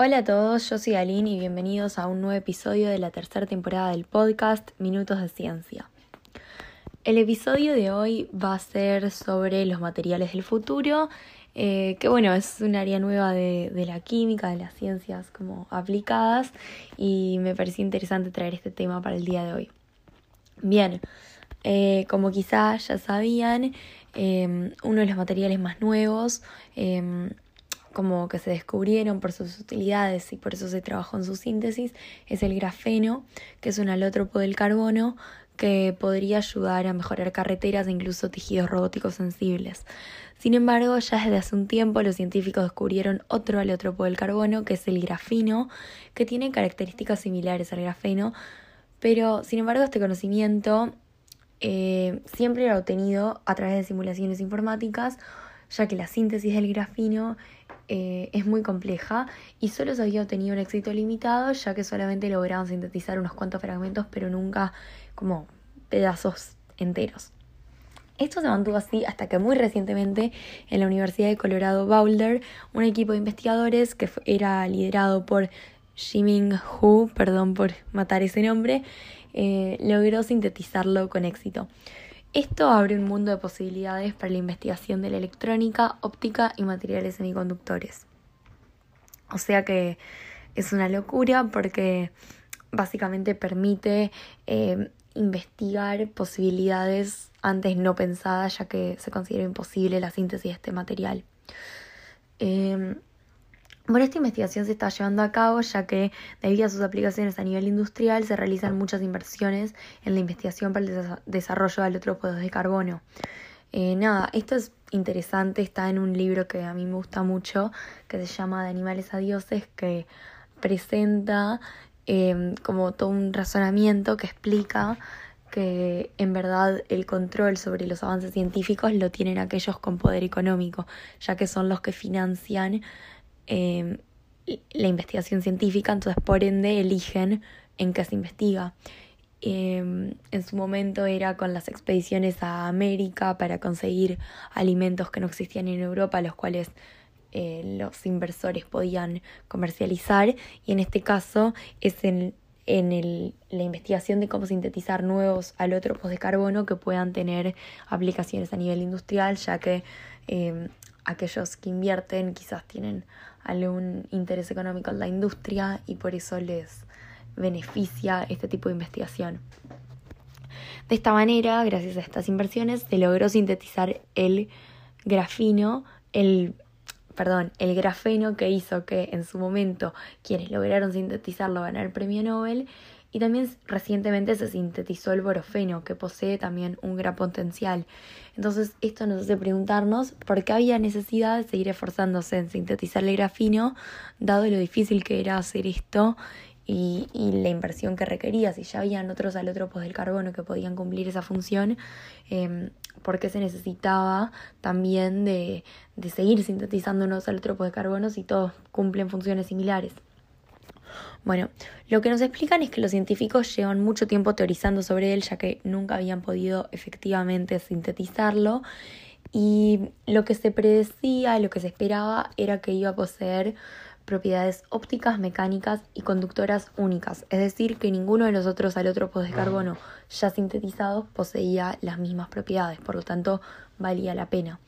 Hola a todos, yo soy Aline y bienvenidos a un nuevo episodio de la tercera temporada del podcast Minutos de Ciencia. El episodio de hoy va a ser sobre los materiales del futuro, eh, que bueno, es un área nueva de, la química, de las ciencias como aplicadas y me pareció interesante traer este tema para el día de hoy. Bien, eh, como quizás ya sabían, eh, uno de los materiales más nuevos como que se descubrieron por sus utilidades y por eso se trabajó en su síntesis, es el grafeno, que es un alótropo del carbono que podría ayudar a mejorar carreteras e incluso tejidos robóticos sensibles. Sin embargo, ya desde hace un tiempo los científicos descubrieron otro alótropo del carbono, que es el grafino, que tiene características similares al grafeno, pero sin embargo este conocimiento eh, siempre era obtenido a través de simulaciones informáticas, ya que la síntesis del grafino eh, es muy compleja y solo se había obtenido un éxito limitado ya que solamente lograban sintetizar unos cuantos fragmentos pero nunca como pedazos enteros. Esto se mantuvo así hasta que muy recientemente en la Universidad de Colorado Boulder un equipo de investigadores que era liderado por Jiming Hu, perdón por matar ese nombre, eh, logró sintetizarlo con éxito. Esto abre un mundo de posibilidades para la investigación de la electrónica, óptica y materiales semiconductores. O sea que es una locura porque básicamente permite eh, investigar posibilidades antes no pensadas ya que se considera imposible la síntesis de este material. Eh, bueno, esta investigación se está llevando a cabo ya que debido a sus aplicaciones a nivel industrial se realizan muchas inversiones en la investigación para el desarrollo de alotrópodos de carbono. Eh, nada, esto es interesante, está en un libro que a mí me gusta mucho, que se llama De animales a dioses, que presenta em, como todo un razonamiento que explica que en verdad el control sobre los avances científicos lo tienen aquellos con poder económico, ya que son los que financian Em, la investigación científica, entonces por ende eligen en qué se investiga. Em, en su momento era con las expediciones a América para conseguir alimentos que no existían en Europa, los cuales eh, los inversores podían comercializar y en este caso es en, en la investigación de cómo sintetizar nuevos alótropos de carbono que puedan tener aplicaciones a nivel industrial, ya que em, aquellos que invierten quizás tienen algún interés económico en la industria y por eso les beneficia este tipo de investigación. De esta manera, gracias a estas inversiones, se logró sintetizar el grafino, el perdón, el grafeno que hizo que en su momento quienes lograron sintetizarlo ganar el premio Nobel y también recientemente se sintetizó el borofeno, que posee también un gran potencial. Entonces esto nos hace preguntarnos por qué había necesidad de seguir esforzándose en sintetizar el grafino, dado lo difícil que era hacer esto y, la inversión que requería. Si ya habían otros alótropos del carbono que podían cumplir esa función, eh, ¿por qué se necesitaba también de, de seguir sintetizando unos alótropos de carbono si todos cumplen funciones similares? Bueno, lo que nos explican es que los científicos llevan mucho tiempo teorizando sobre él ya que nunca habían podido efectivamente sintetizarlo y lo que se predecía, lo que se esperaba era que iba a poseer propiedades ópticas, mecánicas y conductoras únicas, es decir, que ninguno de los otros alótropos de carbono ya sintetizados poseía las mismas propiedades, por lo tanto valía la pena.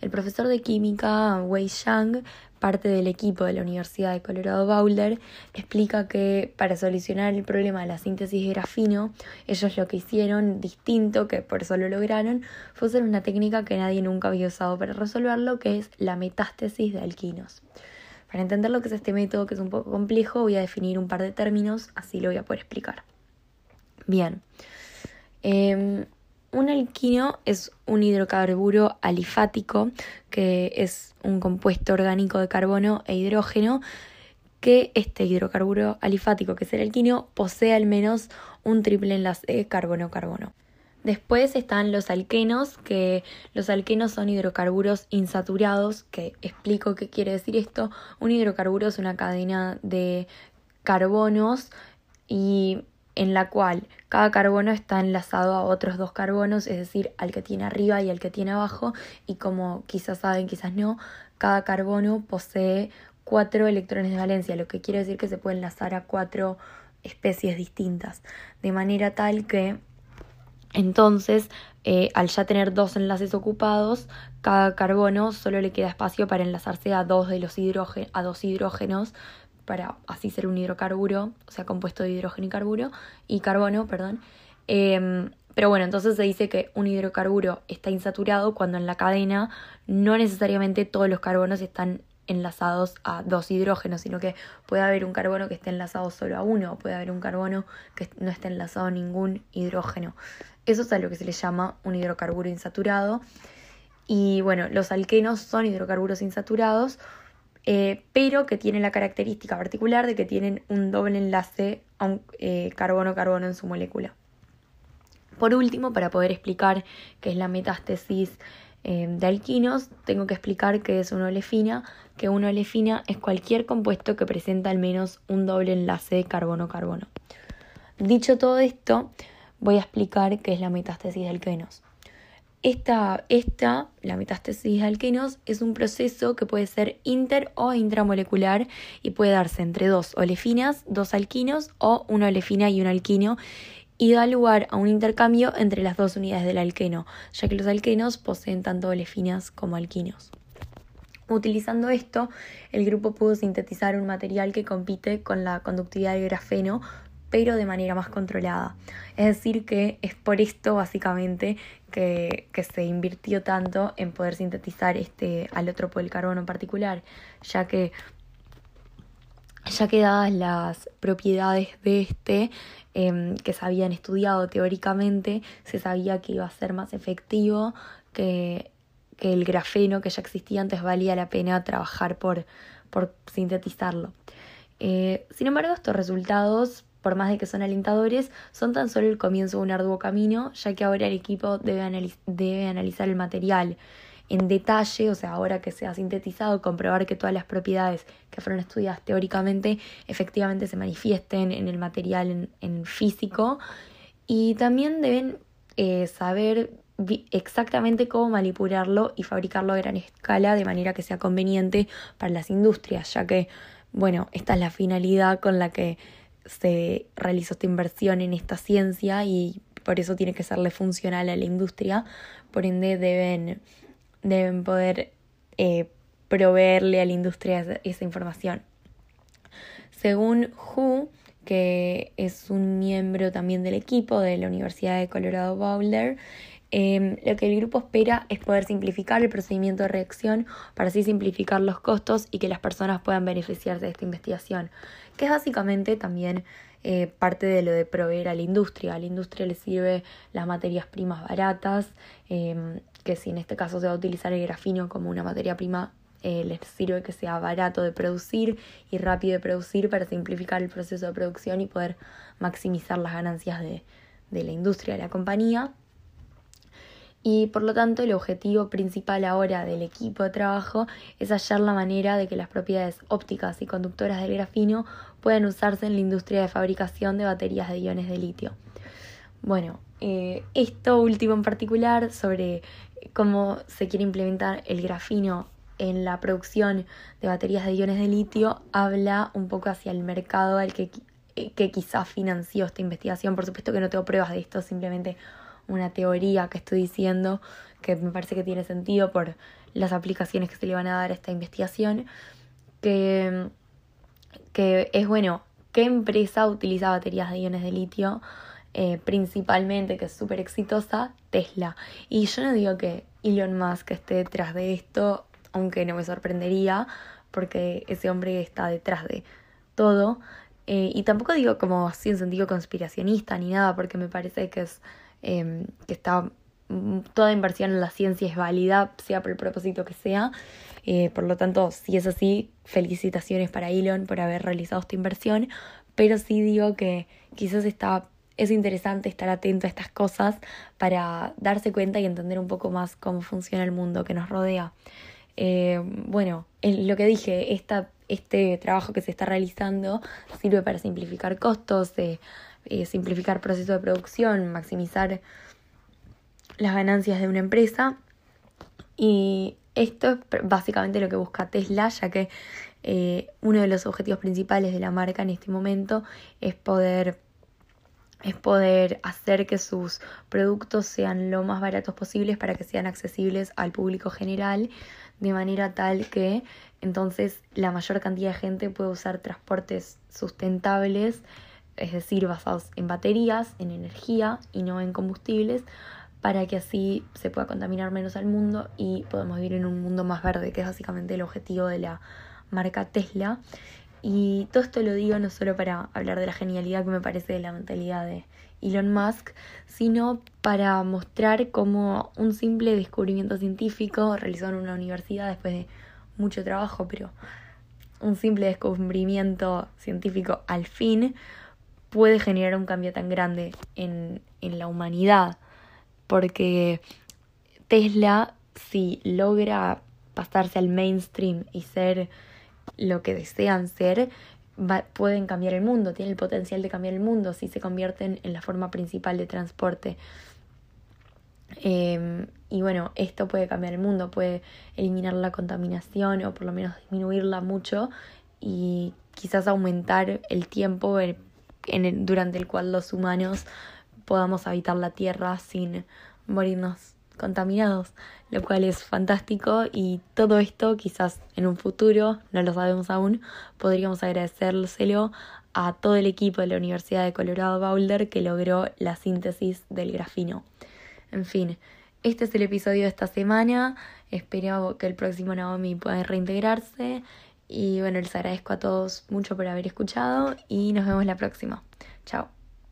El profesor de química Wei Shang, parte del equipo de la Universidad de Colorado Boulder, explica que para solucionar el problema de la síntesis de grafino, ellos lo que hicieron distinto, que por eso lo lograron, fue usar una técnica que nadie nunca había usado para resolverlo, que es la metástesis de alquinos. Para entender lo que es este método, que es un poco complejo, voy a definir un par de términos, así lo voy a poder explicar. Bien. Em, un alquino es un hidrocarburo alifático, que es un compuesto orgánico de carbono e hidrógeno, que este hidrocarburo alifático, que es el alquino, posee al menos un triple enlace carbono-carbono. Después están los alquenos, que los alquenos son hidrocarburos insaturados, que explico qué quiere decir esto. Un hidrocarburo es una cadena de carbonos y en la cual cada carbono está enlazado a otros dos carbonos, es decir, al que tiene arriba y al que tiene abajo, y como quizás saben, quizás no, cada carbono posee cuatro electrones de valencia, lo que quiere decir que se puede enlazar a cuatro especies distintas, de manera tal que entonces, eh, al ya tener dos enlaces ocupados, cada carbono solo le queda espacio para enlazarse a dos de los a dos hidrógenos, para así ser un hidrocarburo, o sea, compuesto de hidrógeno y carburo, y carbono, perdón. Em, pero bueno, entonces se dice que un hidrocarburo está insaturado cuando en la cadena no necesariamente todos los carbonos están enlazados a dos hidrógenos, sino que puede haber un carbono que esté enlazado solo a uno, puede haber un carbono que no esté enlazado a ningún hidrógeno. Eso es a lo que se le llama un hidrocarburo insaturado. Y bueno, los alquenos son hidrocarburos insaturados, eh, pero que tienen la característica particular de que tienen un doble enlace un eh, carbono-carbono en su molécula. Por último, para poder explicar qué es la metástesis eh, de alquinos, tengo que explicar qué es una olefina, que una olefina es cualquier compuesto que presenta al menos un doble enlace carbono-carbono. Dicho todo esto, voy a explicar qué es la metástesis de alquenos. Esta, esta, la metástesis de alquenos, es un proceso que puede ser inter o intramolecular y puede darse entre dos olefinas, dos alquinos o una olefina y un alquino y da lugar a un intercambio entre las dos unidades del alqueno, ya que los alquenos poseen tanto olefinas como alquinos. Utilizando esto, el grupo pudo sintetizar un material que compite con la conductividad del grafeno, pero de manera más controlada. Es decir, que es por esto básicamente que, se invirtió tanto en poder sintetizar este alótropo del carbono en particular, ya que ya que dadas las propiedades de este em, que se habían estudiado teóricamente, se sabía que iba a ser más efectivo que, que el grafeno que ya existía antes valía la pena trabajar por, por sintetizarlo. Eh, sin embargo, estos resultados por más de que son alentadores, son tan solo el comienzo de un arduo camino, ya que ahora el equipo debe, debe analizar el material en detalle, o sea, ahora que se ha sintetizado, comprobar que todas las propiedades que fueron estudiadas teóricamente efectivamente se manifiesten en el material en, físico. Y también deben eh, saber exactamente cómo manipularlo y fabricarlo a gran escala de manera que sea conveniente para las industrias, ya que, bueno, esta es la finalidad con la que se realizó esta inversión en esta ciencia y por eso tiene que serle funcional a la industria, por ende deben, deben poder eh, proveerle a la industria esa, información. Según Hu, que es un miembro también del equipo de la Universidad de Colorado Boulder, em, lo que el grupo espera es poder simplificar el procedimiento de reacción para así simplificar los costos y que las personas puedan beneficiarse de esta investigación que es básicamente también eh, parte de lo de proveer a la industria. A la industria le sirve las materias primas baratas, em, que si en este caso se va a utilizar el grafino como una materia prima, eh, les sirve que sea barato de producir y rápido de producir para simplificar el proceso de producción y poder maximizar las ganancias de, de la industria, de la compañía y por lo tanto el objetivo principal ahora del equipo de trabajo es hallar la manera de que las propiedades ópticas y conductoras del grafino puedan usarse en la industria de fabricación de baterías de iones de litio. Bueno, eh, esto último en particular sobre cómo se quiere implementar el grafino en la producción de baterías de iones de litio habla un poco hacia el mercado al que, que quizás financió esta investigación. Por supuesto que no tengo pruebas de esto, simplemente una teoría que estoy diciendo que me parece que tiene sentido por las aplicaciones que se le van a dar a esta investigación, que, que es bueno, ¿qué empresa utiliza baterías de iones de litio? Eh, principalmente, que es súper exitosa, Tesla. Y yo no digo que Elon Musk esté detrás de esto, aunque no me sorprendería, porque ese hombre está detrás de todo. Eh, y tampoco digo como en sentido conspiracionista ni nada, porque me parece que es Em, que está mm, toda inversión en la ciencia es válida, sea por el propósito que sea. Eh, por lo tanto, si es así, felicitaciones para Elon por haber realizado esta inversión, pero sí digo que quizás está, es interesante estar atento a estas cosas para darse cuenta y entender un poco más cómo funciona el mundo que nos rodea. Eh, bueno, lo que dije, esta, este trabajo que se está realizando sirve para simplificar costos, eh, eh, simplificar procesos de producción, maximizar las ganancias de una empresa. Y esto es básicamente lo que busca Tesla, ya que eh, uno de los objetivos principales de la marca en este momento es poder es poder hacer que sus productos sean lo más baratos posibles para que sean accesibles al público general, de manera tal que entonces la mayor cantidad de gente puede usar transportes sustentables, es decir, basados en baterías, en energía y no en combustibles, para que así se pueda contaminar menos al mundo y podamos vivir en un mundo más verde, que es básicamente el objetivo de la marca Tesla. Y todo esto lo digo no solo para hablar de la genialidad que me parece de la mentalidad de Elon Musk, sino para mostrar cómo un simple descubrimiento científico realizado en una universidad después de mucho trabajo, pero un simple descubrimiento científico al fin puede generar un cambio tan grande en, en la humanidad. Porque Tesla, si logra pasarse al mainstream y ser lo que desean ser, pueden cambiar el mundo, tienen el potencial de cambiar el mundo si se convierten en la forma principal de transporte. Em, y bueno, esto puede cambiar el mundo, puede eliminar la contaminación o por lo menos disminuirla mucho y quizás aumentar el tiempo durante el cual los humanos podamos habitar la Tierra sin morirnos contaminados, lo cual es fantástico. Y todo esto quizás en un futuro, no lo sabemos aún, podríamos agradecérselo a todo el equipo de la Universidad de Colorado Boulder que logró la síntesis del grafino. En fin, este es el episodio de esta semana, espero que el próximo Naomi pueda reintegrarse y bueno, les agradezco a todos mucho por haber escuchado y nos vemos la próxima. Chao.